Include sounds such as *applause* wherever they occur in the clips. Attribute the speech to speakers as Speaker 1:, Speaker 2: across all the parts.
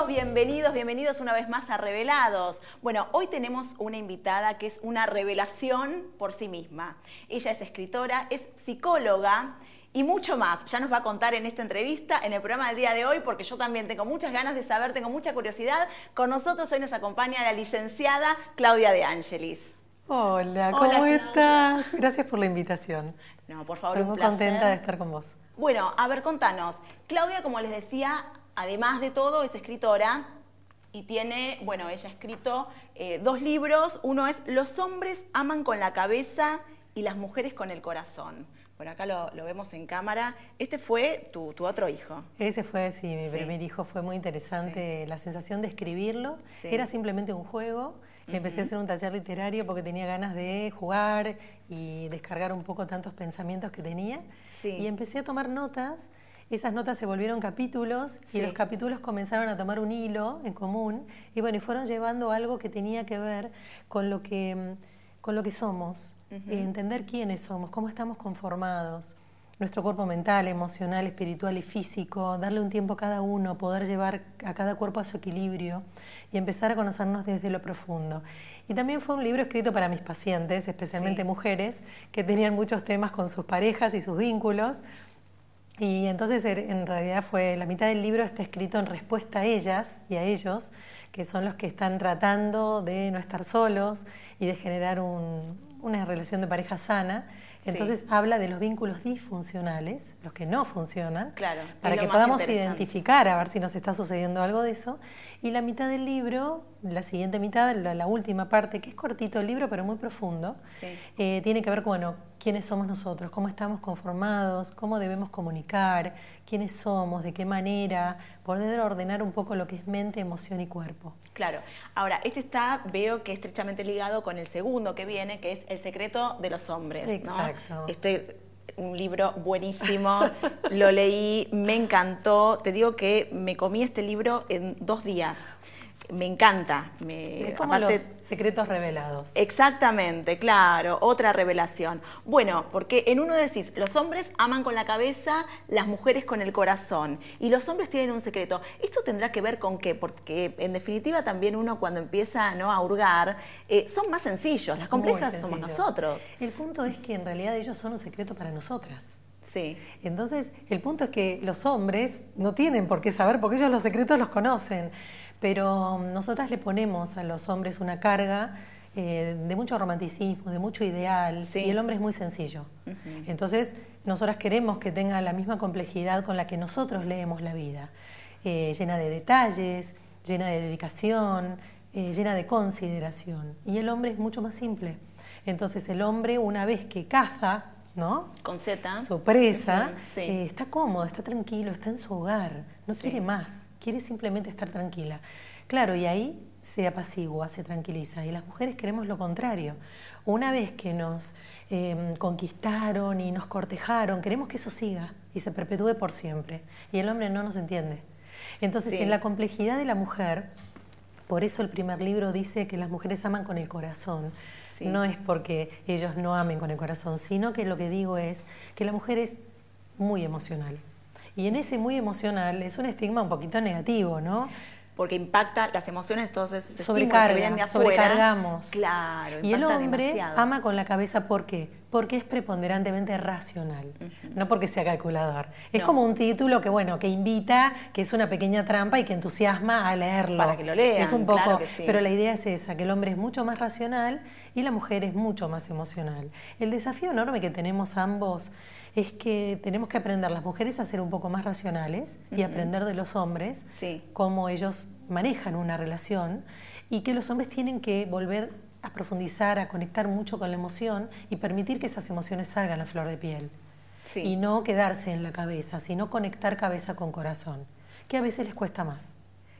Speaker 1: todos bienvenidos, bienvenidos una vez más a Revelados. Bueno, hoy tenemos una invitada que es una revelación por sí misma. Ella es escritora, es psicóloga y mucho más. Ya nos va a contar en esta entrevista, en el programa del día de hoy, porque yo también tengo muchas ganas de saber, tengo mucha curiosidad. Con nosotros hoy nos acompaña la licenciada Claudia De Angelis.
Speaker 2: Hola, ¿cómo estás? Gracias por la invitación.
Speaker 1: No, por favor,
Speaker 2: Estoy muy contenta de estar con vos.
Speaker 1: Bueno, a ver, contanos. Claudia, como les decía, además de todo, es escritora y tiene, bueno, ella ha escrito eh, dos libros. Uno es Los hombres aman con la cabeza y las mujeres con el corazón. Por acá lo, vemos en cámara. Este fue tu, otro hijo.
Speaker 2: Ese fue, sí, mi primer hijo. Fue muy interesante la sensación de escribirlo. Era simplemente un juego. Empecé a hacer un taller literario porque tenía ganas de jugar y descargar un poco tantos pensamientos que tenía. Y empecé a tomar notas esas notas se volvieron capítulos y los capítulos comenzaron a tomar un hilo en común y bueno, y fueron llevando algo que tenía que ver con lo que, con lo que somos, entender quiénes somos, cómo estamos conformados, nuestro cuerpo mental, emocional, espiritual y físico, darle un tiempo a cada uno, poder llevar a cada cuerpo a su equilibrio y empezar a conocernos desde lo profundo. Y también fue un libro escrito para mis pacientes, especialmente mujeres, que tenían muchos temas con sus parejas y sus vínculos y entonces er, en realidad fue la mitad del libro está escrito en respuesta a ellas y a ellos, que son los que están tratando de no estar solos y de generar una relación de pareja sana. Entonces habla de los vínculos disfuncionales, los que no funcionan,
Speaker 1: claro,
Speaker 2: para que podamos identificar a ver si nos está sucediendo algo de eso. Y la mitad del libro, la siguiente mitad, la, última parte, que es cortito el libro pero muy profundo, eh, tiene que ver con bueno, quiénes somos nosotros, cómo estamos conformados, cómo debemos comunicar, quiénes somos, de qué manera, poder ordenar un poco lo que es mente, emoción y cuerpo.
Speaker 1: Claro. Ahora, este está, veo que estrechamente ligado con el segundo que viene, que es El secreto de los hombres.
Speaker 2: Exacto.
Speaker 1: Este un libro buenísimo, lo leí, me encantó. Te digo que me comí este libro en dos días me encanta.
Speaker 2: Me, es como los secretos revelados.
Speaker 1: Exactamente, claro, otra revelación. Bueno, porque en uno decís, los hombres aman con la cabeza, las mujeres con el corazón, y los hombres tienen un secreto. ¿Esto tendrá que ver con qué? Porque en definitiva también uno cuando empieza ¿no? a hurgar, eh, son más sencillos, las complejas somos nosotros.
Speaker 2: El punto es que en realidad ellos son un secreto para nosotras.
Speaker 1: Sí.
Speaker 2: Entonces, el punto es que los hombres no tienen por qué saber, porque ellos los secretos los conocen. Pero nosotras le ponemos a los hombres una carga eh, de mucho romanticismo, de mucho ideal, y el hombre es muy sencillo. Entonces, nosotras queremos que tenga la misma complejidad con la que nosotros leemos la vida, eh, llena de detalles, llena de dedicación, eh, llena de consideración. Y el hombre es mucho más simple. Entonces, el hombre, una vez que caza, ¿no?
Speaker 1: Con Z.
Speaker 2: Su presa, está cómodo, está tranquilo, está en su hogar, no quiere más quiere simplemente estar tranquila. Claro, y ahí se apacigua, se tranquiliza. Y las mujeres queremos lo contrario. Una vez que nos em, conquistaron y nos cortejaron, queremos que eso siga y se perpetúe por siempre. Y el hombre no nos entiende. Entonces, en la complejidad de la mujer, por eso el primer libro dice que las mujeres aman con el corazón. No es porque ellos no amen con el corazón, sino que lo que digo es que la mujer es muy emocional. Y en ese muy emocional es un estigma un poquito negativo, ¿no?
Speaker 1: Porque impacta las emociones, esos
Speaker 2: Sobrecarga, que de sobrecargamos.
Speaker 1: Claro,
Speaker 2: Y el hombre ama con la cabeza, ¿por qué? Porque es preponderantemente racional, no porque sea calculador. Es como un título que, bueno, que invita, que es una pequeña trampa y que entusiasma a leerlo.
Speaker 1: Para que lo lean,
Speaker 2: Es un poco, pero la idea es esa, que el hombre es mucho más racional y la mujer es mucho más emocional. El desafío enorme que tenemos ambos es que tenemos que aprender las mujeres a ser un poco más racionales y aprender de los hombres cómo ellos manejan una relación y que los hombres tienen que volver a profundizar, a conectar mucho con la emoción y permitir que esas emociones salgan a flor de piel. Y no quedarse en la cabeza, sino conectar cabeza con corazón, que a veces les cuesta más.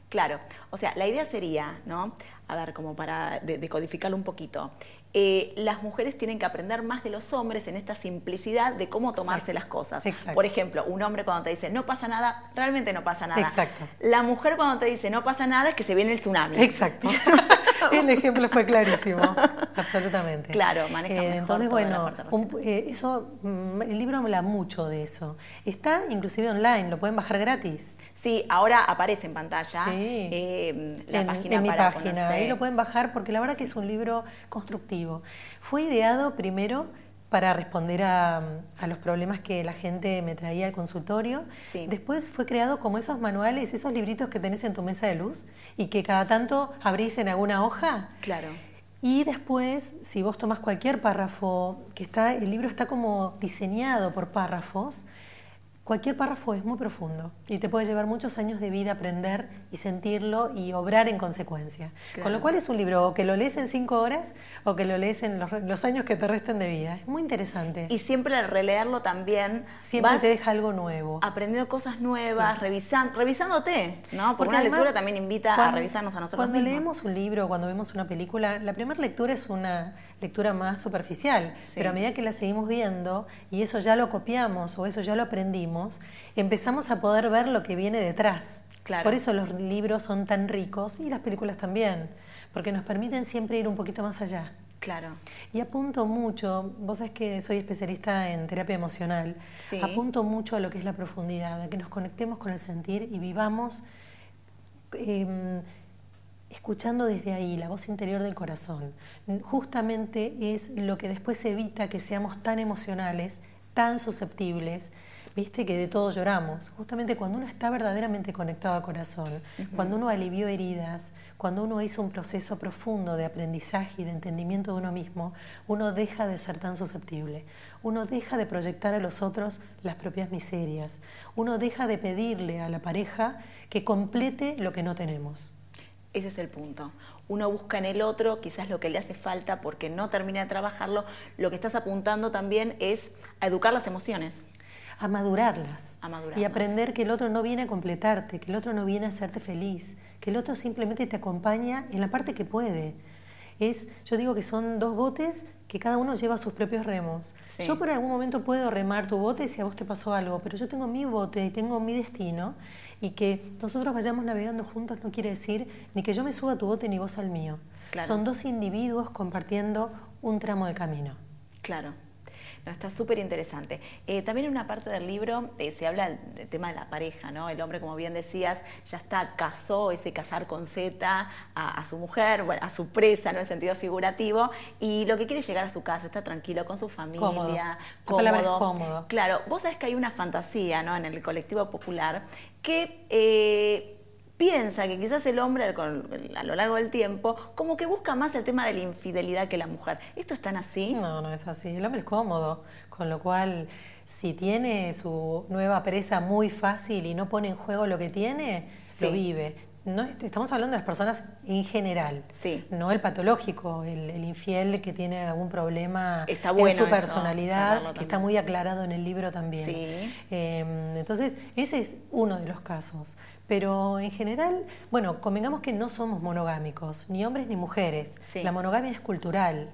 Speaker 1: Claro, o sea, la idea sería, ¿no? A ver, como para decodificarlo un poquito. Eh, las mujeres tienen que aprender más de los hombres en esta simplicidad de cómo tomarse las cosas. Por ejemplo, un hombre cuando te dice no pasa nada, realmente no pasa nada.
Speaker 2: Exacto.
Speaker 1: La mujer cuando te dice no pasa nada es que se viene el tsunami.
Speaker 2: Exacto. *laughs* *laughs* el ejemplo fue clarísimo, absolutamente.
Speaker 1: Claro, maneja
Speaker 2: eh, Entonces, bueno, un- eh, eso, mm, el libro habla mucho de eso. Está inclusive online, lo pueden bajar gratis.
Speaker 1: Sí, ahora aparece en pantalla
Speaker 2: Sí.
Speaker 1: eh, la
Speaker 2: en,
Speaker 1: página
Speaker 2: en mi
Speaker 1: para
Speaker 2: página. Ahí lo pueden bajar porque la verdad que es un libro constructivo. Fue ideado primero para responder a, a los problemas que la gente me traía al consultorio.
Speaker 1: Sí.
Speaker 2: Después fue creado como esos manuales, esos libritos que tenés en tu mesa de luz y que cada tanto abrís en alguna hoja.
Speaker 1: Claro.
Speaker 2: Y después, si vos tomás cualquier párrafo, que está, el libro está como diseñado por párrafos, cualquier párrafo es muy profundo y te puede llevar muchos años de vida aprender y sentirlo y obrar en consecuencia. Con lo cual es un libro o que lo lees en cinco horas o que lo lees en los, años que te resten de vida. Es muy interesante.
Speaker 1: Y siempre al releerlo también
Speaker 2: Siempre
Speaker 1: vas
Speaker 2: te deja algo nuevo.
Speaker 1: aprendiendo cosas nuevas, revisan- revisándote, ¿no? Porque,
Speaker 2: Porque
Speaker 1: una
Speaker 2: además,
Speaker 1: lectura también invita a
Speaker 2: cuando-
Speaker 1: revisarnos a nosotros
Speaker 2: Cuando
Speaker 1: mismos.
Speaker 2: leemos un libro, cuando vemos una película, la primera lectura es una lectura más superficial,
Speaker 1: Sí.
Speaker 2: pero a medida que la seguimos viendo y eso ya lo copiamos o eso ya lo aprendimos, empezamos a poder ver lo que viene detrás.
Speaker 1: Claro.
Speaker 2: Por eso los libros son tan ricos y las películas también, porque nos permiten siempre ir un poquito más allá.
Speaker 1: Claro.
Speaker 2: Y apunto mucho, vos sabés que soy especialista en terapia emocional,
Speaker 1: Sí.
Speaker 2: apunto mucho a lo que es la profundidad, a que nos conectemos con el sentir y vivamos em, escuchando desde ahí la voz interior del corazón. Justamente es lo que después evita que seamos tan emocionales, tan susceptibles, viste que de todo lloramos. Justamente cuando uno está verdaderamente conectado al corazón, cuando uno alivió heridas, cuando uno hizo un proceso profundo de aprendizaje y de entendimiento de uno mismo, uno deja de ser tan susceptible. Uno deja de proyectar a los otros las propias miserias. Uno deja de pedirle a la pareja que complete lo que no tenemos.
Speaker 1: Ese es el punto. Uno busca en el otro quizás lo que le hace falta porque no termina de trabajarlo. Lo que estás apuntando también es a educar las emociones.
Speaker 2: a madurarlas,
Speaker 1: A madurarlas.
Speaker 2: y aprender que el otro no viene a completarte, que el otro no viene a hacerte feliz, que el otro simplemente te acompaña en la parte que puede. Es, yo digo que son dos botes que cada uno lleva sus propios remos.
Speaker 1: Sí.
Speaker 2: Yo por algún momento puedo remar tu bote si a vos te pasó algo, pero yo tengo mi bote y tengo mi destino y que nosotros vayamos navegando juntos no quiere decir ni que yo me suba a tu bote ni vos al mío.
Speaker 1: Claro.
Speaker 2: Son dos individuos compartiendo un tramo de camino.
Speaker 1: Claro. No, está súper interesante. Eh, también en una parte del libro eh, se habla del, tema de la pareja, ¿no? El hombre, como bien decías, ya está, casó ese casar con Z a, a su mujer, bueno, a su presa, ¿no? En sentido figurativo, y lo que quiere es llegar a su casa, está tranquilo con su familia,
Speaker 2: Cómodo. La
Speaker 1: cómodo.
Speaker 2: palabra es cómodo.
Speaker 1: Claro, vos sabés que hay una fantasía, ¿no? En el colectivo popular que eh, piensa que quizás el hombre a lo largo del tiempo como que busca más el tema de la infidelidad que la mujer. ¿Esto es tan así?
Speaker 2: No, no es así. El hombre es cómodo, con lo cual si tiene su nueva presa muy fácil y no pone en juego lo que tiene,
Speaker 1: Sí.
Speaker 2: lo vive. No, est- estamos hablando de las personas en general,
Speaker 1: Sí.
Speaker 2: no el patológico, el, el infiel que tiene algún problema
Speaker 1: Está
Speaker 2: en su personalidad, que está muy aclarado en el libro también.
Speaker 1: Sí.
Speaker 2: Eh, entonces, ese es uno de los casos. Pero en general, bueno, convengamos que no somos monogámicos, ni hombres ni mujeres.
Speaker 1: Sí.
Speaker 2: La monogamia es cultural.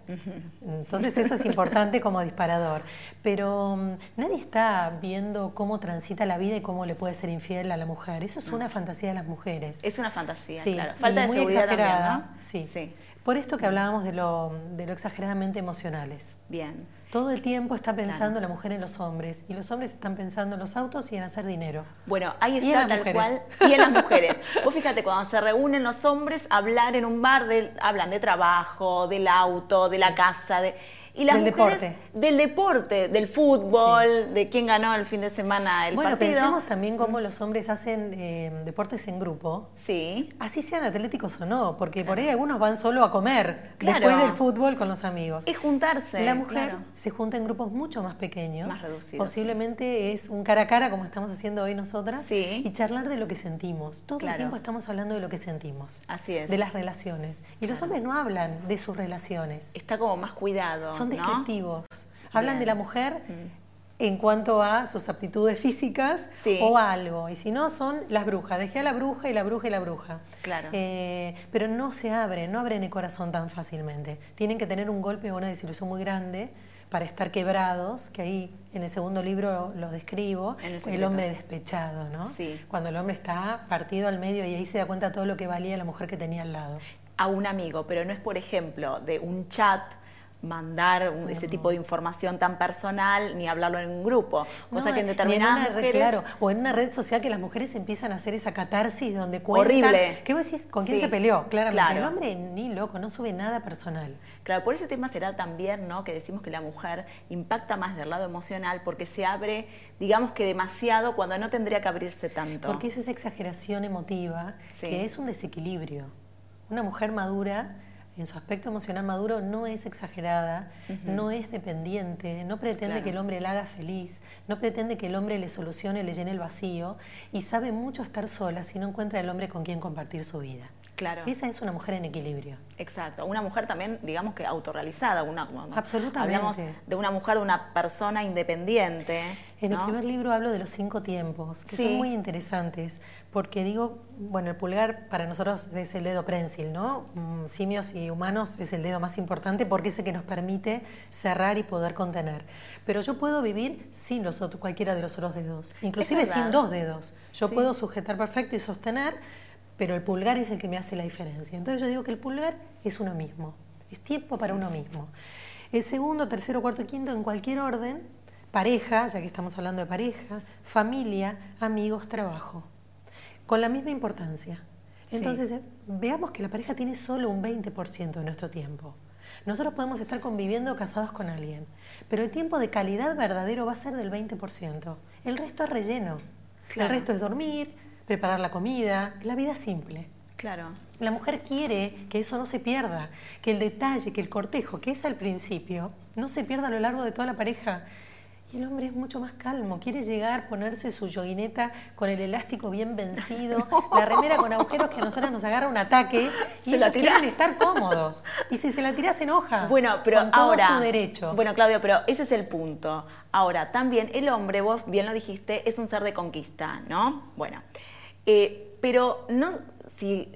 Speaker 2: Entonces eso es importante como disparador. Pero mm, nadie está viendo cómo transita la vida y cómo le puede ser infiel a la mujer. Eso es una fantasía de las mujeres.
Speaker 1: Es una fantasía,
Speaker 2: Sí,
Speaker 1: claro. Falta
Speaker 2: y
Speaker 1: de
Speaker 2: muy
Speaker 1: seguridad
Speaker 2: exagerada.
Speaker 1: también, ¿no?
Speaker 2: Sí.
Speaker 1: Sí.
Speaker 2: Por esto que hablábamos de lo, de lo exageradamente emocionales.
Speaker 1: Bien.
Speaker 2: Todo el tiempo está pensando
Speaker 1: Claro.
Speaker 2: la mujer en los hombres y los hombres están pensando en los autos y en hacer dinero.
Speaker 1: Bueno, ahí está tal
Speaker 2: mujeres.
Speaker 1: cual. Y en las *laughs* mujeres. Vos fíjate, cuando se reúnen los hombres a hablar en un bar, del- hablan de trabajo, del auto, de la casa, de. Y las
Speaker 2: Del
Speaker 1: mujeres-
Speaker 2: deporte.
Speaker 1: Del deporte, del fútbol, de quién ganó el fin de semana el
Speaker 2: bueno,
Speaker 1: partido.
Speaker 2: pensemos también cómo los hombres hacen eh, deportes en grupo.
Speaker 1: Sí.
Speaker 2: Así sean atléticos o no, porque por ahí algunos van solo a comer
Speaker 1: Claro.
Speaker 2: después del fútbol con los amigos.
Speaker 1: Es juntarse.
Speaker 2: La mujer
Speaker 1: claro.
Speaker 2: se junta en grupos mucho más pequeños.
Speaker 1: Más reducidos,
Speaker 2: Posiblemente es un cara a cara como estamos haciendo hoy nosotras.
Speaker 1: Sí.
Speaker 2: Y charlar de lo que sentimos. Todo el tiempo estamos hablando de lo que sentimos.
Speaker 1: Así es.
Speaker 2: De las relaciones. Y los hombres no hablan de sus relaciones.
Speaker 1: Está como más cuidado.
Speaker 2: Son descriptivos. Hablan
Speaker 1: Bien.
Speaker 2: de la mujer en cuanto a sus aptitudes físicas
Speaker 1: Sí.
Speaker 2: o a algo. Y si no, son las brujas. Dejé a la bruja y la bruja y la bruja.
Speaker 1: Claro.
Speaker 2: Eh, pero no se abren, no abren el corazón tan fácilmente. Tienen que tener un golpe o una desilusión muy grande para estar quebrados, que ahí en el segundo libro lo describo,
Speaker 1: el
Speaker 2: hombre despechado, ¿no?
Speaker 1: Sí.
Speaker 2: Cuando el hombre está partido al medio y ahí se da cuenta todo lo que valía la mujer que tenía al lado.
Speaker 1: a un amigo, pero no es, por ejemplo, de un chat mandar ese tipo de información tan personal ni hablarlo en un grupo. Cosa que en determinadas
Speaker 2: mujeres... Claro, o en una red social que las mujeres empiezan a hacer esa catarsis donde cuentan...
Speaker 1: Horrible.
Speaker 2: ¿Qué vos decís? ¿Con quién se peleó? Claramente. Claro. El hombre ni loco, no sube nada personal.
Speaker 1: Claro, por ese tema será también, ¿no? Que decimos que la mujer impacta más del lado emocional porque se abre, digamos que demasiado cuando no tendría que abrirse tanto.
Speaker 2: Porque es esa exageración emotiva que es un desequilibrio. Una mujer madura en su aspecto emocional maduro no es exagerada, no es dependiente, no pretende que el hombre la haga feliz, no pretende que el hombre le solucione, le llene el vacío y sabe mucho estar sola si no encuentra el hombre con quien compartir su vida.
Speaker 1: Claro.
Speaker 2: Esa es una mujer en equilibrio.
Speaker 1: Exacto. Una mujer también, digamos que autorrealizada. Una,
Speaker 2: Absolutamente.
Speaker 1: Hablamos de una mujer, de una persona independiente.
Speaker 2: En el primer libro hablo de los cinco tiempos, que son muy interesantes, porque digo, bueno, el pulgar para nosotros es el dedo prensil, ¿no? Mm, simios y humanos es el dedo más importante porque es el que nos permite cerrar y poder contener. Pero yo puedo vivir sin los otros, cualquiera de los otros dedos, inclusive sin dos dedos. Yo puedo sujetar perfecto y sostener pero el pulgar es el que me hace la diferencia. Entonces yo digo que el pulgar es uno mismo, es tiempo para uno mismo. El segundo, tercero, cuarto y quinto, en cualquier orden, pareja, ya que estamos hablando de pareja, familia, amigos, trabajo, con la misma importancia. Entonces, eh, veamos que la pareja tiene solo un 20% de nuestro tiempo. Nosotros podemos estar conviviendo casados con alguien, pero el tiempo de calidad verdadero va a ser del 20%. El resto es relleno. El resto es dormir, preparar la comida, la vida simple.
Speaker 1: Claro.
Speaker 2: La mujer quiere que eso no se pierda, que el detalle, que el cortejo, que es al principio, no se pierda a lo largo de toda la pareja. Y el hombre es mucho más calmo, quiere llegar, ponerse su yoguineta con el elástico bien vencido, *laughs* la remera con agujeros que a nosotros nos agarra un ataque y ellos quieren estar cómodos. Y si se la tiras se enoja.
Speaker 1: Bueno, pero
Speaker 2: con todo
Speaker 1: ahora,
Speaker 2: su derecho.
Speaker 1: Bueno, Claudio, pero ese es el punto. Ahora, también el hombre, vos bien lo dijiste, es un ser de conquista, ¿no? Bueno, eh, pero no, si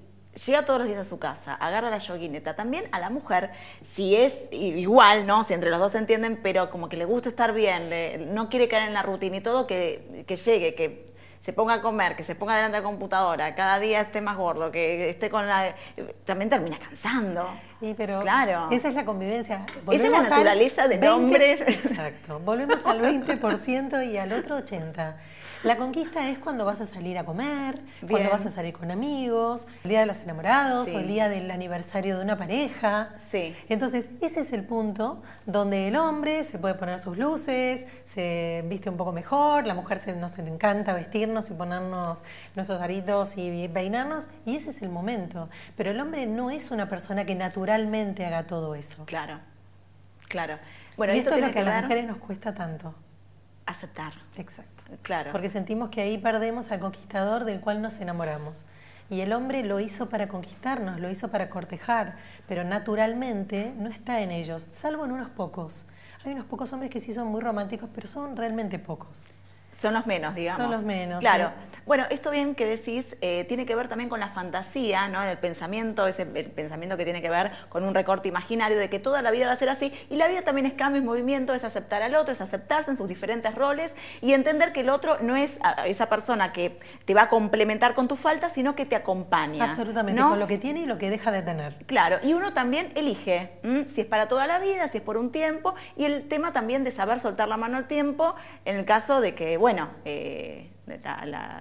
Speaker 1: llega todos los días a su casa, agarra la yoguineta, también a la mujer, si es igual, ¿no? Si entre los dos se entienden, pero como que le gusta estar bien, no quiere caer en la rutina y todo, que, llegue, que se ponga a comer, que se ponga delante de la computadora, cada día esté más gordo, que esté con la... también termina cansando.
Speaker 2: Sí, pero claro. esa es la convivencia.
Speaker 1: esa es la naturaleza del hombre. *laughs*
Speaker 2: Exacto. Volvemos al 20% y al otro 80%. La conquista es cuando vas a salir a comer, cuando vas a salir con amigos, el día de los enamorados o el día del aniversario de una pareja.
Speaker 1: Sí.
Speaker 2: Entonces, ese es el punto donde el hombre se puede poner sus luces, se viste un poco mejor, la mujer se, nos encanta vestirnos y ponernos nuestros aritos y peinarnos, y ese es el momento. Pero el hombre no es una persona que naturalmente haga todo eso.
Speaker 1: Claro, claro.
Speaker 2: Bueno, y esto, es lo que a las mujeres nos cuesta tanto.
Speaker 1: Aceptar.
Speaker 2: Exacto.
Speaker 1: Claro.
Speaker 2: Porque sentimos que ahí perdemos al conquistador del cual nos enamoramos. Y el hombre lo hizo para conquistarnos, lo hizo para cortejar, pero naturalmente no está en ellos, salvo en unos pocos. Hay unos pocos hombres que sí son muy románticos, pero son realmente pocos.
Speaker 1: Son los menos, digamos.
Speaker 2: Son los menos.
Speaker 1: Claro. Bueno, esto bien que decís eh, tiene que ver también con la fantasía, ¿no? El pensamiento, ese el pensamiento que tiene que ver con un recorte imaginario de que toda la vida va a ser así. Y la vida también es cambio, es movimiento, es aceptar al otro, es aceptarse en sus diferentes roles y entender que el otro no es esa persona que te va a complementar con tus faltas, sino que te acompaña.
Speaker 2: Absolutamente, con lo que tiene y lo que deja de tener.
Speaker 1: Claro, y uno también elige si es para toda la vida, si es por un tiempo, y el tema también de saber soltar la mano al tiempo en el caso de que, bueno, bueno, eh,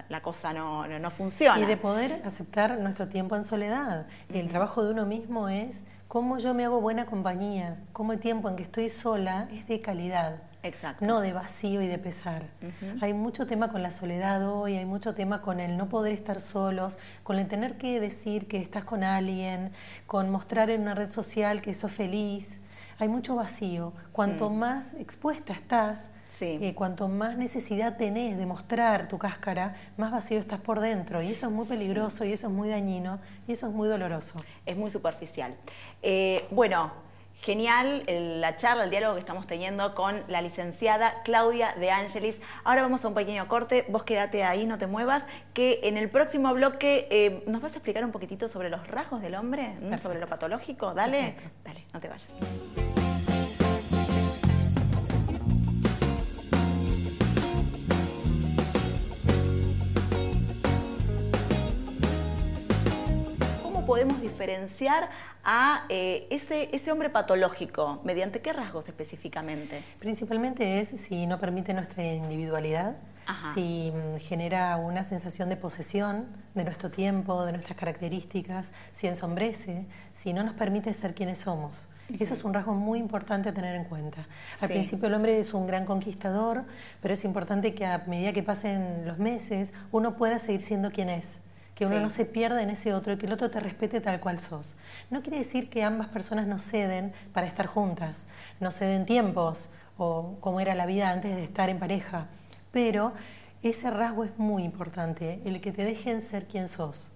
Speaker 1: la, cosa no, funciona.
Speaker 2: Y de poder aceptar nuestro tiempo en soledad. El trabajo de uno mismo es cómo yo me hago buena compañía, cómo el tiempo en que estoy sola es de calidad.
Speaker 1: Exacto.
Speaker 2: No de vacío y de pesar. Hay mucho tema con la soledad hoy, hay mucho tema con el no poder estar solos, con el tener que decir que estás con alguien, con mostrar en una red social que sos feliz. Hay mucho vacío. Cuanto mm. más expuesta estás, y cuanto más necesidad tenés de mostrar tu cáscara, más vacío estás por dentro. Y eso es muy peligroso, y eso es muy dañino, y eso es muy doloroso.
Speaker 1: Es muy superficial. Eh, bueno, genial la charla, el diálogo que estamos teniendo con la licenciada Claudia de Angelis. Ahora vamos a un pequeño corte, vos quédate ahí, no te muevas, que en el próximo bloque eh, nos vas a explicar un poquitito sobre los rasgos del hombre, sobre lo patológico. Dale, dale, no te vayas. Podemos diferenciar a eh, ese, ese hombre patológico? ¿Mediante qué rasgos específicamente?
Speaker 2: Principalmente es si no permite nuestra individualidad, si mm, genera una sensación de posesión de nuestro tiempo, de nuestras características, si ensombrece, si no nos permite ser quienes somos. Eso es un rasgo muy importante a tener en cuenta. Al principio el hombre es un gran conquistador, pero es importante que a medida que pasen los meses uno pueda seguir siendo quien es que uno no se pierda en ese otro y que el otro te respete tal cual sos. No quiere decir que ambas personas no ceden para estar juntas, no ceden tiempos o como era la vida antes de estar en pareja, pero ese rasgo es muy importante, el que te dejen ser quien sos,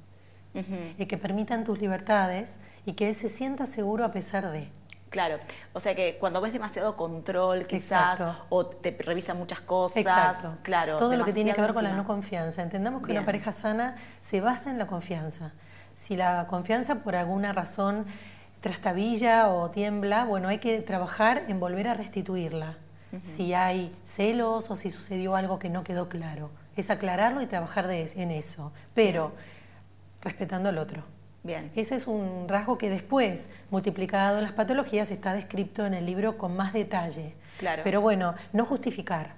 Speaker 2: el que permitan tus libertades y que él se sienta seguro a pesar de.
Speaker 1: Claro, o sea que cuando ves demasiado control quizás o te revisa muchas cosas,
Speaker 2: Exacto.
Speaker 1: claro.
Speaker 2: Todo lo que tiene que ver con la no confianza. Entendamos que una pareja sana se basa en la confianza. Si la confianza por alguna razón trastabilla o tiembla, bueno, hay que trabajar en volver a restituirla. Si hay celos o si sucedió algo que no quedó claro. Es aclararlo y trabajar en eso, pero respetando al otro. Bien. Ese es un rasgo que después, multiplicado en las patologías, está descrito en el libro con más detalle. Claro. Pero bueno, no justificar.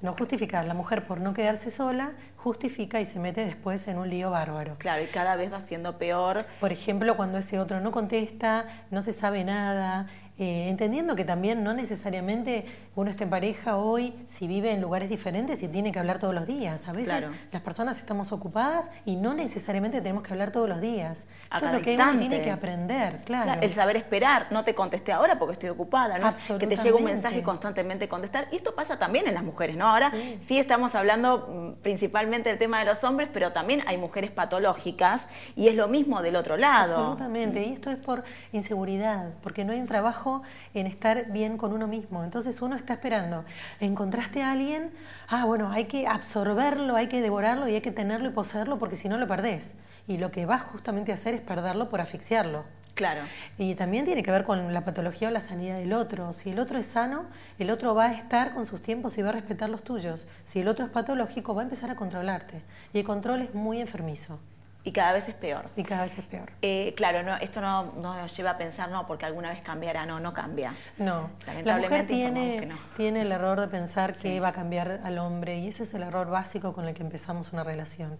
Speaker 2: No justificar. La mujer por no quedarse sola justifica y se mete después en un lío bárbaro.
Speaker 1: Claro, y cada vez va siendo peor.
Speaker 2: Por ejemplo, cuando ese otro no contesta, no se sabe nada, eh, entendiendo que también no necesariamente uno está en pareja hoy, si vive en lugares diferentes y tiene que hablar todos los días. A veces las personas estamos ocupadas y no necesariamente tenemos que hablar todos los días. Esto es lo que uno tiene que aprender, claro.
Speaker 1: El saber esperar, no te contesté ahora porque estoy ocupada, ¿no? que te llega un mensaje y constantemente contestar. Y esto pasa también en las mujeres, ¿no? Ahora sí, estamos hablando mm, principalmente del tema de los hombres, pero también hay mujeres patológicas y es lo mismo del otro lado.
Speaker 2: Absolutamente, y esto es por inseguridad, porque no hay un trabajo en estar bien con uno mismo. Entonces uno está esperando. Encontraste a alguien, ah, bueno, hay que absorberlo, hay que devorarlo y hay que tenerlo y poseerlo porque si no lo perdés. Y lo que vas justamente a hacer es perderlo por asfixiarlo.
Speaker 1: Claro.
Speaker 2: Y también tiene que ver con la patología o la sanidad del otro. Si el otro es sano, el otro va a estar con sus tiempos y va a respetar los tuyos. Si el otro es patológico, va a empezar a controlarte. Y el control es muy enfermizo.
Speaker 1: Y cada vez es peor.
Speaker 2: Y cada vez es peor.
Speaker 1: Eh, claro, no, esto no nos lleva a pensar, no, porque alguna vez cambiará, no, no cambia.
Speaker 2: No, la mujer tiene, tiene el error de pensar que va a cambiar al hombre y eso es el error básico con el que empezamos una relación.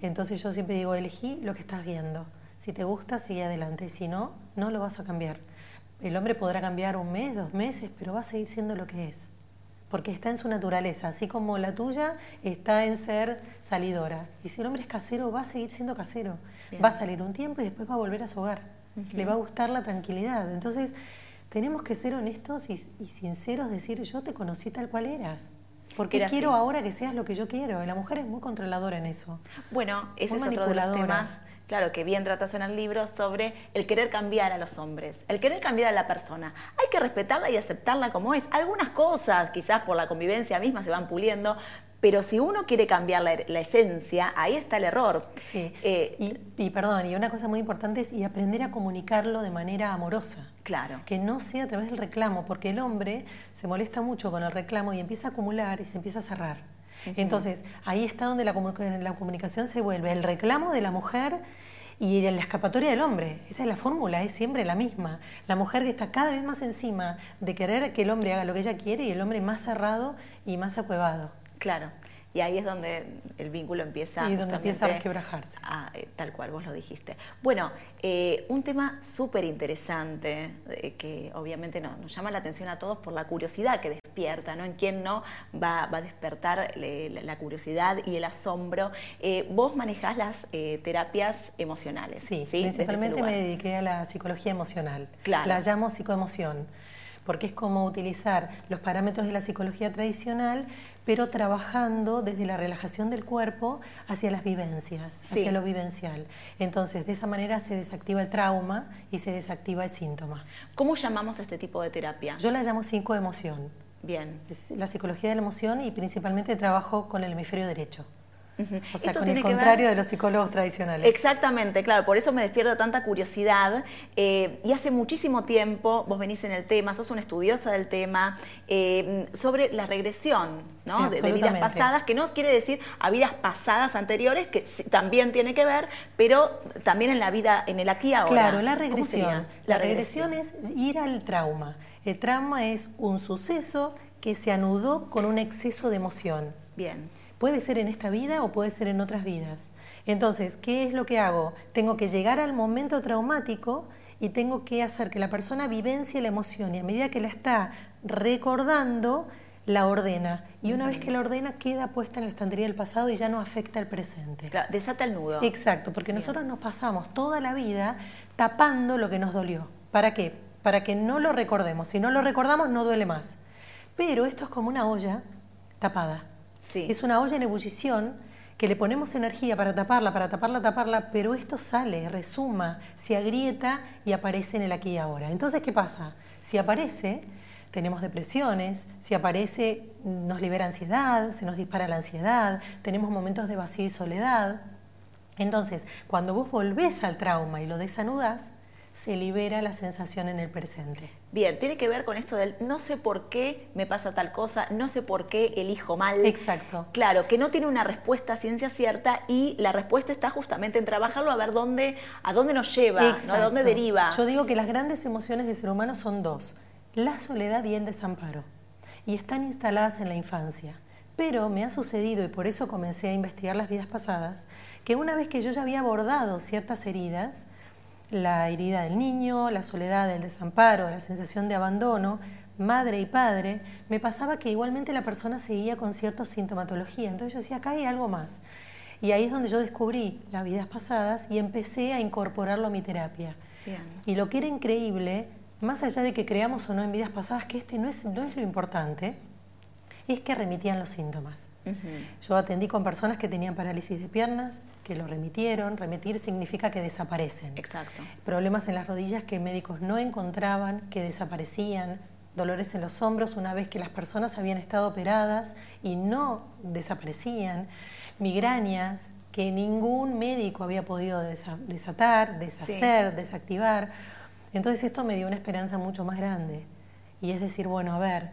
Speaker 2: Entonces yo siempre digo, elegí lo que estás viendo. Si te gusta, sigue adelante. Si no, no lo vas a cambiar. El hombre podrá cambiar un mes, dos meses, pero va a seguir siendo lo que es porque está en su naturaleza, así como la tuya está en ser salidora. Y si el hombre es casero, va a seguir siendo casero. Va a salir un tiempo y después va a volver a su hogar. Le va a gustar la tranquilidad. Entonces, tenemos que ser honestos y, sinceros, decir, yo te conocí tal cual eras. Porque quiero ahora que seas lo que yo quiero. Y la mujer es muy controladora en eso.
Speaker 1: Bueno, ese es otro de los temas claro, que bien tratas en el libro, sobre el querer cambiar a los hombres, el querer cambiar a la persona. Hay que respetarla y aceptarla como es. Algunas cosas, quizás por la convivencia misma, se van puliendo, pero si uno quiere cambiar la, esencia, ahí está el error.
Speaker 2: Sí. Eh, y, perdón, y una cosa muy importante es y aprender a comunicarlo de manera amorosa.
Speaker 1: Claro.
Speaker 2: Que no sea a través del reclamo, porque el hombre se molesta mucho con el reclamo y empieza a acumular y se empieza a cerrar. Entonces, ahí está donde la, comunicación se vuelve el reclamo de la mujer y la escapatoria del hombre. Esta es la fórmula, es siempre la misma. La mujer que está cada vez más encima de querer que el hombre haga lo que ella quiere y el hombre más cerrado y más acuevado.
Speaker 1: Claro. Y ahí es donde el vínculo empieza,
Speaker 2: y donde empieza a quebrajarse.
Speaker 1: Eh, tal cual, vos lo dijiste. Bueno, eh, un tema súper interesante eh, que obviamente no, nos llama la atención a todos por la curiosidad que despierta, ¿no? En quién no va, a despertar la, curiosidad y el asombro. vos manejás las terapias emocionales.
Speaker 2: Sí, principalmente me dediqué a la psicología emocional. Claro. La llamo psicoemoción porque es como utilizar los parámetros de la psicología tradicional, pero trabajando desde la relajación del cuerpo hacia las vivencias, hacia lo vivencial. Entonces, de esa manera se desactiva el trauma y se desactiva el síntoma.
Speaker 1: ¿Cómo llamamos a este tipo de terapia?
Speaker 2: Yo la llamo psicoemoción.
Speaker 1: Bien.
Speaker 2: Es la psicología de la emoción y principalmente trabajo con el hemisferio derecho. O sea, con el contrario de los psicólogos tradicionales.
Speaker 1: Exactamente, claro, por eso me despierta tanta curiosidad. Eh, y hace muchísimo tiempo, vos venís en el tema, sos una estudiosa del tema, eh, sobre la regresión ¿no? de, vidas pasadas, que no quiere decir a vidas pasadas anteriores, que también tiene que ver, pero también en la vida, en el aquí y ahora.
Speaker 2: Claro, la regresión. La, regresión es ir al trauma. El trauma es un suceso que se anudó con un exceso de emoción.
Speaker 1: Bien.
Speaker 2: Puede ser en esta vida o puede ser en otras vidas. Entonces, ¿qué es lo que hago? Tengo que llegar al momento traumático y tengo que hacer que la persona vivencie la emoción y a medida que la está recordando, la ordena. Y una vez que la ordena, queda puesta en la estantería del pasado y ya no afecta el presente.
Speaker 1: desata el nudo.
Speaker 2: Exacto, porque nosotros nos pasamos toda la vida tapando lo que nos dolió. ¿Para qué? Para que no lo recordemos. Si no lo recordamos, no duele más. Pero esto es como una olla tapada. Es una olla en ebullición que le ponemos energía para taparla, para taparla, taparla, pero esto sale, resuma, se agrieta y aparece en el aquí y ahora. Entonces, ¿qué pasa? Si aparece, tenemos depresiones, si aparece, nos libera ansiedad, se nos dispara la ansiedad, tenemos momentos de vacío y soledad. Entonces, cuando vos volvés al trauma y lo desanudas, se libera la sensación en el presente.
Speaker 1: Bien, tiene que ver con esto del no sé por qué me pasa tal cosa, no sé por qué elijo mal.
Speaker 2: Exacto.
Speaker 1: Claro, que no tiene una respuesta ciencia cierta y la respuesta está justamente en trabajarlo a ver dónde, a dónde nos lleva, a dónde deriva.
Speaker 2: Yo digo que las grandes emociones del ser humano son dos, la soledad y el desamparo, y están instaladas en la infancia. Pero me ha sucedido, y por eso comencé a investigar las vidas pasadas, que una vez que yo ya había abordado ciertas heridas, la herida del niño, la soledad, el desamparo, la sensación de abandono, madre y padre, me pasaba que igualmente la persona seguía con cierta sintomatología. Entonces yo decía, acá hay algo más. Y ahí es donde yo descubrí las vidas pasadas y empecé a incorporarlo a mi terapia. Y lo que era increíble, más allá de que creamos o no en vidas pasadas, que este no es, no es lo importante, es que remitían los síntomas. Yo atendí con personas que tenían parálisis de piernas, que lo remitieron. Remitir significa que desaparecen.
Speaker 1: Exacto.
Speaker 2: Problemas en las rodillas que médicos no encontraban, que desaparecían. Dolores en los hombros una vez que las personas habían estado operadas y no desaparecían. Migrañas que ningún médico había podido desatar, deshacer, desactivar. Entonces esto me dio una esperanza mucho más grande. Y es decir, bueno, a ver,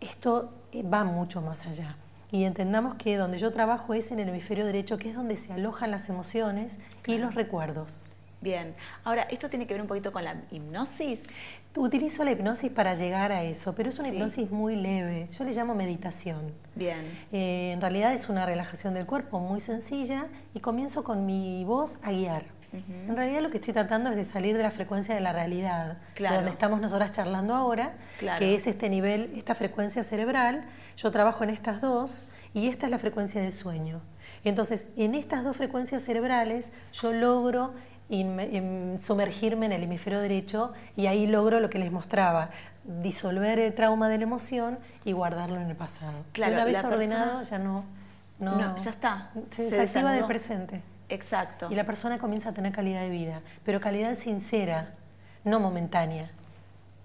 Speaker 2: esto va mucho más allá y entendamos que donde yo trabajo es en el hemisferio derecho, que es donde se alojan las emociones y los recuerdos.
Speaker 1: Bien, ahora, ¿esto tiene que ver un poquito con la hipnosis?
Speaker 2: Utilizo la hipnosis para llegar a eso, pero es una hipnosis muy leve. Yo le llamo meditación.
Speaker 1: Bien.
Speaker 2: Eh, en realidad es una relajación del cuerpo muy sencilla y comienzo con mi voz a guiar. En realidad lo que estoy tratando es de salir de la frecuencia de la realidad, de donde estamos nosotras charlando ahora, que es este nivel, esta frecuencia cerebral. Yo trabajo en estas dos y esta es la frecuencia del sueño. Entonces, en estas dos frecuencias cerebrales yo logro em, sumergirme en el hemisferio derecho y ahí logro lo que les mostraba, disolver el trauma de la emoción y guardarlo en el pasado.
Speaker 1: Claro,
Speaker 2: una vez ordenado ya no,
Speaker 1: no, ya está.
Speaker 2: Se, se desactiva del presente.
Speaker 1: Exacto.
Speaker 2: Y la persona comienza a tener calidad de vida, pero calidad sincera, no momentánea.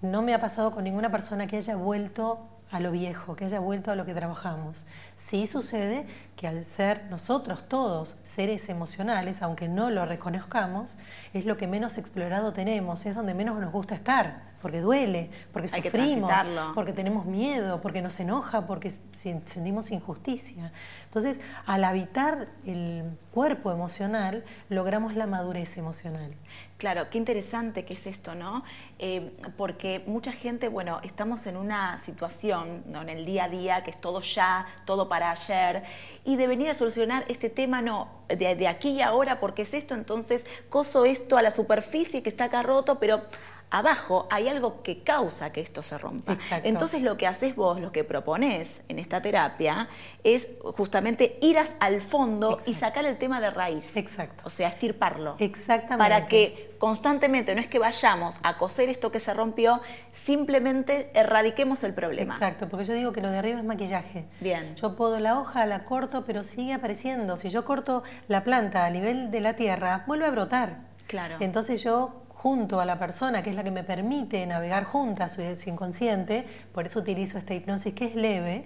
Speaker 2: No me ha pasado con ninguna persona que haya vuelto a lo viejo, que haya vuelto a lo que trabajamos. Sí sucede que al ser nosotros todos seres emocionales, aunque no lo reconozcamos, es lo que menos explorado tenemos, es donde menos nos gusta estar porque duele, porque sufrimos, porque tenemos miedo, porque nos enoja, porque sentimos injusticia. Entonces, al habitar el cuerpo emocional, logramos la madurez emocional.
Speaker 1: Claro, qué interesante que es esto, ¿no? Eh, porque mucha gente, bueno, estamos en una situación, ¿no? En el día a día, que es todo ya, todo para ayer, y de venir a solucionar este tema, no, de, de aquí y ahora, porque es esto, entonces, coso esto a la superficie que está acá roto, pero abajo hay algo que causa que esto se rompa. Entonces lo que haces vos, lo que propones en esta terapia, es justamente ir al fondo y sacar el tema de raíz.
Speaker 2: Exacto.
Speaker 1: O sea, estirparlo.
Speaker 2: Exactamente.
Speaker 1: Para que constantemente, no es que vayamos a coser esto que se rompió, simplemente erradiquemos el problema.
Speaker 2: Exacto, porque yo digo que lo de arriba es maquillaje.
Speaker 1: Bien.
Speaker 2: Yo puedo la hoja, la corto, pero sigue apareciendo. Si yo corto la planta a nivel de la tierra, vuelve a brotar.
Speaker 1: Claro.
Speaker 2: Entonces yo junto a la persona, que es la que me permite navegar juntas su inconsciente, por eso utilizo esta hipnosis que es leve,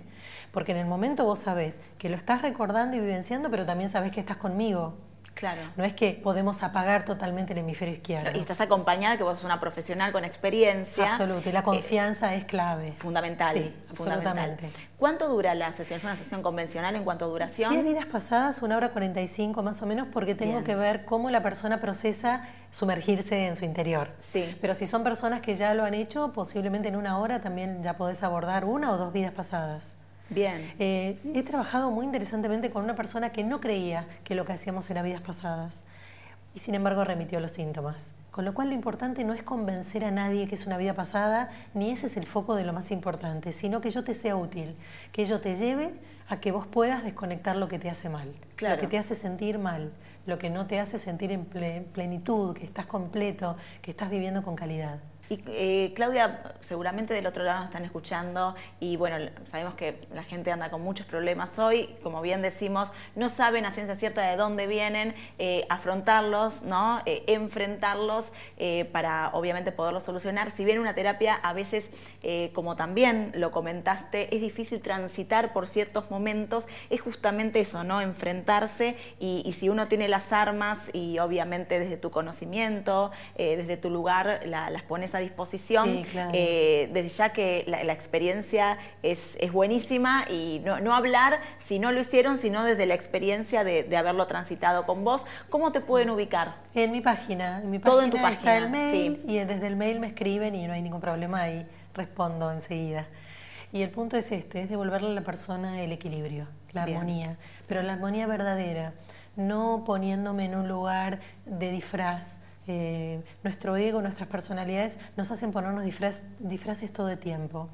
Speaker 2: porque en el momento vos sabés que lo estás recordando y vivenciando, pero también sabés que estás conmigo.
Speaker 1: Claro.
Speaker 2: No es que podemos apagar totalmente el hemisferio izquierdo.
Speaker 1: Y estás acompañada, que vos sos una profesional con experiencia.
Speaker 2: Absoluto, y la confianza es clave.
Speaker 1: Fundamental.
Speaker 2: Sí, absolutamente.
Speaker 1: ¿Cuánto dura la sesión? ¿Es una sesión convencional en cuanto a duración?
Speaker 2: Sí, vidas pasadas, una hora 45 más o menos, porque tengo que ver cómo la persona procesa sumergirse en su interior.
Speaker 1: Sí.
Speaker 2: Pero si son personas que ya lo han hecho, posiblemente en una hora también ya podés abordar una o dos vidas pasadas.
Speaker 1: Bien.
Speaker 2: Eh, he trabajado muy interesantemente con una persona que no creía que lo que hacíamos era vidas pasadas y sin embargo remitió los síntomas. Con lo cual lo importante no es convencer a nadie que es una vida pasada, ni ese es el foco de lo más importante, sino que yo te sea útil, que yo te lleve a que vos puedas desconectar lo que te hace mal, lo que te hace sentir mal, lo que no te hace sentir en plenitud, que estás completo, que estás viviendo con calidad.
Speaker 1: Y eh, Claudia, seguramente del otro lado nos están escuchando y bueno, sabemos que la gente anda con muchos problemas hoy, como bien decimos, no saben a ciencia cierta de dónde vienen, eh, afrontarlos, ¿no? Eh, enfrentarlos para obviamente poderlos solucionar. Si bien una terapia a veces, como también lo comentaste, es difícil transitar por ciertos momentos, es justamente eso, ¿no? Enfrentarse y, si uno tiene las armas y obviamente desde tu conocimiento, desde tu lugar, las pones a disposición, eh, desde ya que la, experiencia es, buenísima y no, hablar si no lo hicieron, sino desde la experiencia de, haberlo transitado con vos. ¿Cómo te pueden ubicar?
Speaker 2: En mi página, en mi
Speaker 1: Todo en tu página.
Speaker 2: Está el mail y desde el mail me escriben y no hay ningún problema ahí, respondo enseguida. Y el punto es este, es devolverle a la persona el equilibrio, la armonía, pero la armonía verdadera, no poniéndome en un lugar de disfraz, eh, nuestro ego, nuestras personalidades nos hacen ponernos disfraces todo el tiempo.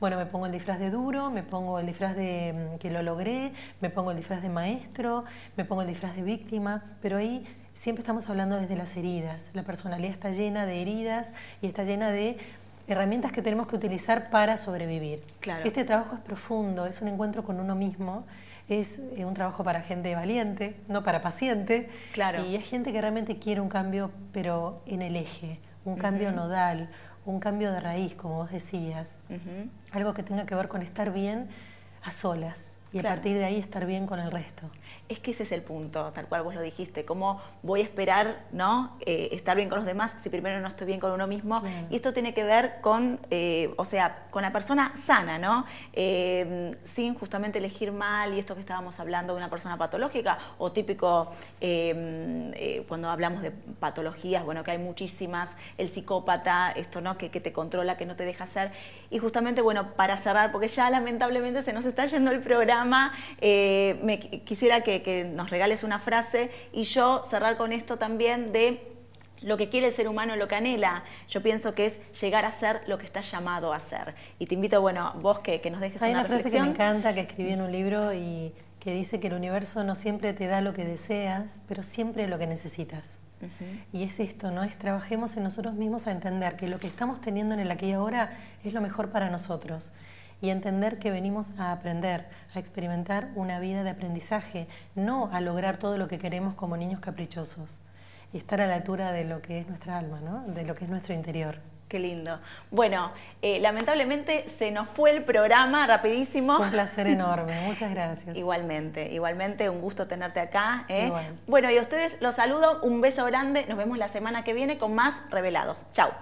Speaker 2: Bueno, me pongo el disfraz de duro, me pongo el disfraz de mm, que lo logré, me pongo el disfraz de maestro, me pongo el disfraz de víctima, pero ahí siempre estamos hablando desde las heridas. La personalidad está llena de heridas y está llena de herramientas que tenemos que utilizar para sobrevivir. Este trabajo es profundo, es un encuentro con uno mismo es eh, un trabajo para gente valiente, no para paciente.
Speaker 1: Claro.
Speaker 2: Y es gente que realmente quiere un cambio, pero en el eje, un cambio nodal, un cambio de raíz, como vos decías. Algo que tenga que ver con estar bien a solas y a partir de ahí estar bien con el resto
Speaker 1: es que ese es el punto, tal cual vos lo dijiste, cómo voy a esperar ¿no? Eh, estar bien con los demás si primero no estoy bien con uno mismo. Y esto tiene que ver con, eh, o sea, con la persona sana, ¿no? Eh, sin justamente elegir mal y esto que estábamos hablando de una persona patológica o típico cuando hablamos de patologías, bueno, que hay muchísimas, el psicópata, esto, ¿no? Que, que te controla, que no te deja hacer. Y justamente, bueno, para cerrar, porque ya lamentablemente se nos está yendo el programa, me quisiera que que, nos regales una frase y yo cerrar con esto también de lo que quiere el ser humano, lo que anhela, yo pienso que es llegar a ser lo que está llamado a ser. Y te invito, bueno, vos que, que nos dejes
Speaker 2: Hay
Speaker 1: una,
Speaker 2: una frase que me encanta, que escribí en un libro y que dice que el universo no siempre te da lo que deseas, pero siempre lo que necesitas. Y es esto, ¿no? Es trabajemos en nosotros mismos a entender que lo que estamos teniendo en el aquí y ahora es lo mejor para nosotros y entender que venimos a aprender, a experimentar una vida de aprendizaje, no a lograr todo lo que queremos como niños caprichosos y estar a la altura de lo que es nuestra alma, ¿no? de lo que es nuestro interior.
Speaker 1: Qué lindo. Bueno, eh, lamentablemente se nos fue el programa rapidísimo.
Speaker 2: Un placer enorme, muchas gracias. *laughs*
Speaker 1: igualmente, igualmente un gusto tenerte acá. ¿eh? Bueno, y a ustedes los saludo, un beso grande, nos vemos la semana que viene con más revelados. Chao.